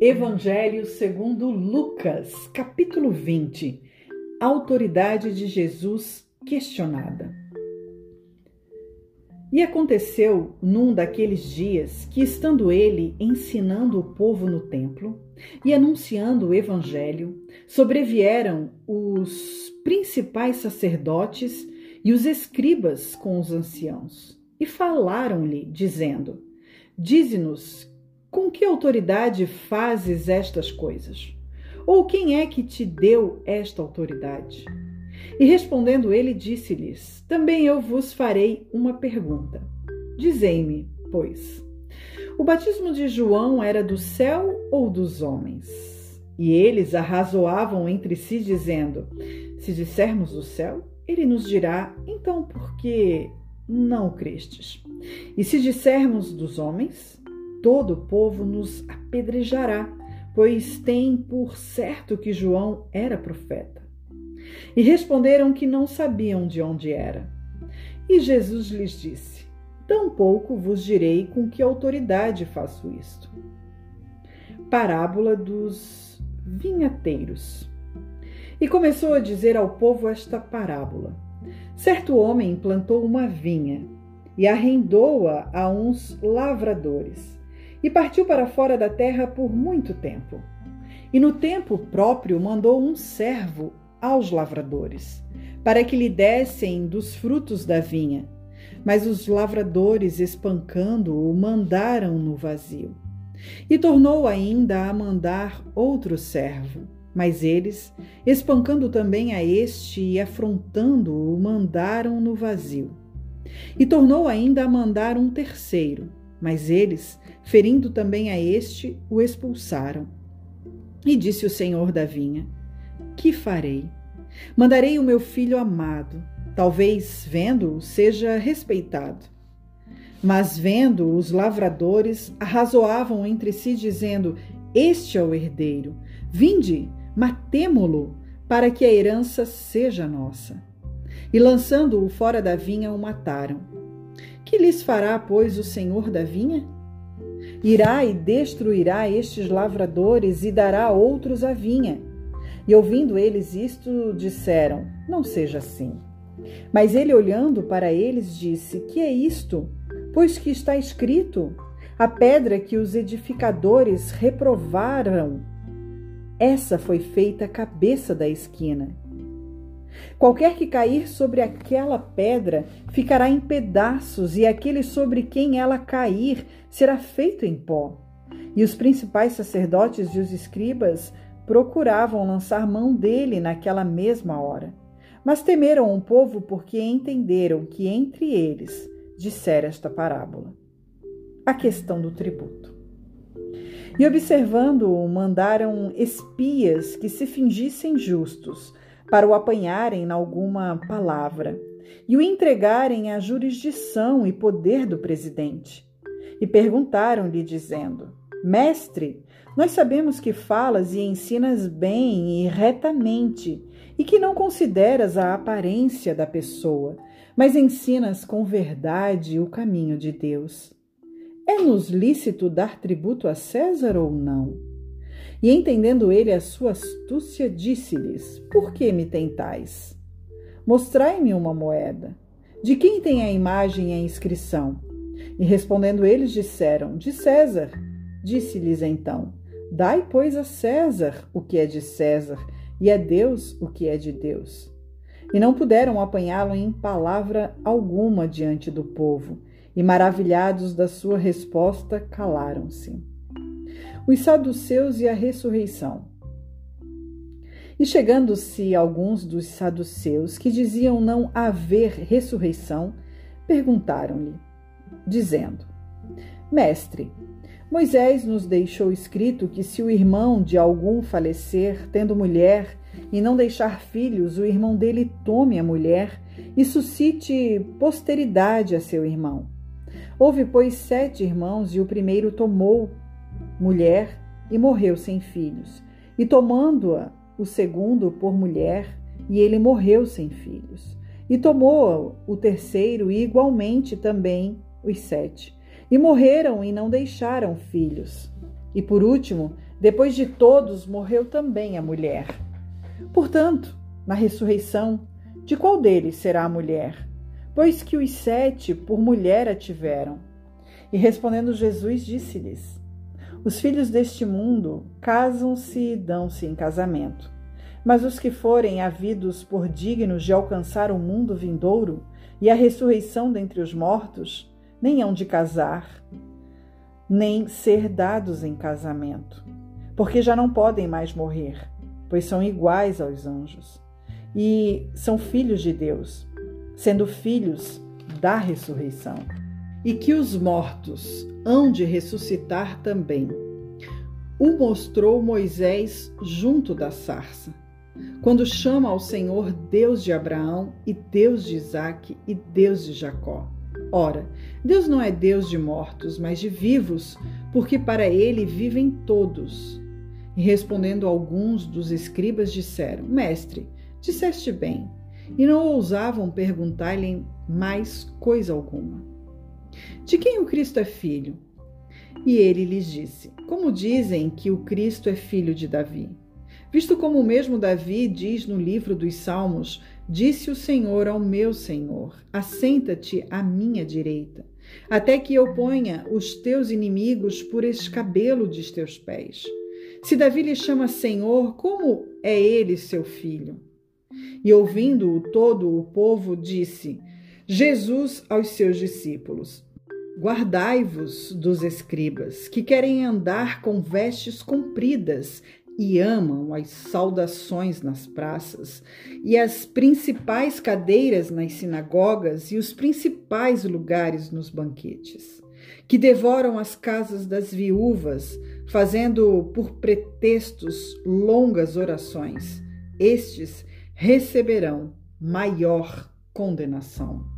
Evangelho segundo Lucas, capítulo 20. Autoridade de Jesus questionada. E aconteceu num daqueles dias que, estando ele ensinando o povo no templo e anunciando o evangelho, sobrevieram os principais sacerdotes e os escribas com os anciãos e falaram-lhe, dizendo: Dize-nos com que autoridade fazes estas coisas? Ou quem é que te deu esta autoridade? E respondendo ele, disse-lhes: Também eu vos farei uma pergunta. Dizei-me, pois, o batismo de João era do céu ou dos homens? E eles arrazoavam entre si, dizendo: Se dissermos do céu, ele nos dirá: Então por que não crestes? E se dissermos dos homens, todo o povo nos apedrejará, pois tem por certo que João era profeta. E responderam que não sabiam de onde era. E Jesus lhes disse: Tampouco vos direi com que autoridade faço isto. Parábola dos vinhateiros. E começou a dizer ao povo esta parábola: Certo homem plantou uma vinha e arrendou-a a uns lavradores e partiu para fora da terra por muito tempo. E no tempo próprio mandou um servo aos lavradores, para que lhe dessem dos frutos da vinha. Mas os lavradores, espancando-o, mandaram no vazio. E tornou ainda a mandar outro servo. Mas eles, espancando também a este e afrontando-o, mandaram no vazio. E tornou ainda a mandar um terceiro mas eles, ferindo também a este, o expulsaram. E disse o senhor da vinha: Que farei? Mandarei o meu filho amado, talvez vendo-o seja respeitado. Mas vendo os lavradores, arrazoavam entre si, dizendo: Este é o herdeiro. Vinde, matemo-lo, para que a herança seja nossa. E lançando-o fora da vinha, o mataram. Que lhes fará, pois, o senhor da vinha? Irá e destruirá estes lavradores e dará outros a vinha. E ouvindo eles isto, disseram: Não seja assim. Mas ele, olhando para eles, disse: Que é isto? Pois que está escrito: A pedra que os edificadores reprovaram, essa foi feita cabeça da esquina. Qualquer que cair sobre aquela pedra ficará em pedaços, e aquele sobre quem ela cair será feito em pó. E os principais sacerdotes e os escribas procuravam lançar mão dele naquela mesma hora. Mas temeram o povo porque entenderam que entre eles dissera esta parábola. A questão do tributo. E observando-o, mandaram espias que se fingissem justos para o apanharem em alguma palavra e o entregarem à jurisdição e poder do presidente. E perguntaram-lhe, dizendo: Mestre, nós sabemos que falas e ensinas bem e retamente, e que não consideras a aparência da pessoa, mas ensinas com verdade o caminho de Deus. É-nos lícito dar tributo a César ou não? E entendendo ele a sua astúcia, disse-lhes: Por que me tentais? Mostrai-me uma moeda. De quem tem a imagem e a inscrição? E respondendo eles, disseram: De César. Disse-lhes então: Dai, pois, a César o que é de César, e a Deus o que é de Deus. E não puderam apanhá-lo em palavra alguma diante do povo, e maravilhados da sua resposta, calaram-se os saduceus e a ressurreição. E chegando-se alguns dos saduceus que diziam não haver ressurreição, perguntaram-lhe, dizendo: Mestre, Moisés nos deixou escrito que se o irmão de algum falecer, tendo mulher, e não deixar filhos, o irmão dele tome a mulher e suscite posteridade a seu irmão. Houve, pois, sete irmãos, e o primeiro tomou mulher e morreu sem filhos. E tomando-a o segundo por mulher, e ele morreu sem filhos. E tomou o terceiro, e igualmente também os sete. E morreram e não deixaram filhos. E por último, Depois de todos, morreu também a mulher. Portanto, na ressurreição, de qual deles será a mulher? Pois que os sete por mulher a tiveram. E respondendo Jesus, disse-lhes: Os filhos deste mundo casam-se e dão-se em casamento. Mas os que forem havidos por dignos de alcançar o mundo vindouro e a ressurreição dentre os mortos, nem hão de casar, nem ser dados em casamento, porque já não podem mais morrer, pois são iguais aos anjos e são filhos de Deus, sendo filhos da ressurreição. E que os mortos hão de ressuscitar também. O mostrou Moisés junto da sarça quando chama ao Senhor Deus de Abraão e Deus de Isaque e Deus de Jacó. Ora, Deus não é Deus de mortos, mas de vivos, porque para ele vivem todos. E respondendo alguns dos escribas disseram: Mestre, disseste bem. E não ousavam perguntar-lhe mais coisa alguma. De quem o Cristo é filho? E ele lhes disse: Como dizem que o Cristo é filho de Davi? Visto como o mesmo Davi diz no livro dos Salmos: Disse o Senhor ao meu Senhor: Assenta-te à minha direita, até que eu ponha os teus inimigos por escabelo de teus pés. Se Davi lhe chama Senhor, como é ele seu filho? E ouvindo-o todo o povo, disse: Jesus aos seus discípulos: Guardai-vos dos escribas, que querem andar com vestes compridas e amam as saudações nas praças, e as principais cadeiras nas sinagogas e os principais lugares nos banquetes, que devoram as casas das viúvas, fazendo por pretextos longas orações. Estes receberão maior condenação.